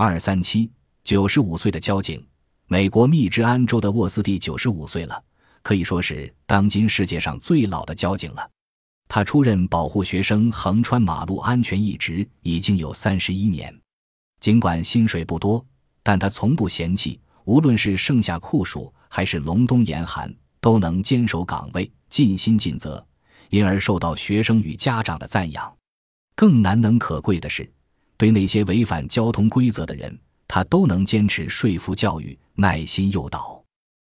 二三七九十五岁的交警，美国密执安州的沃斯蒂九十五岁了，可以说是当今世界上最老的交警了。他出任保护学生横穿马路安全一职已经有三十一年，尽管薪水不多，但他从不嫌弃，无论是盛夏酷暑还是隆冬严寒，都能坚守岗位，尽心尽责，因而受到学生与家长的赞扬。更难能可贵的是，对那些违反交通规则的人，他都能坚持说服教育，耐心诱导。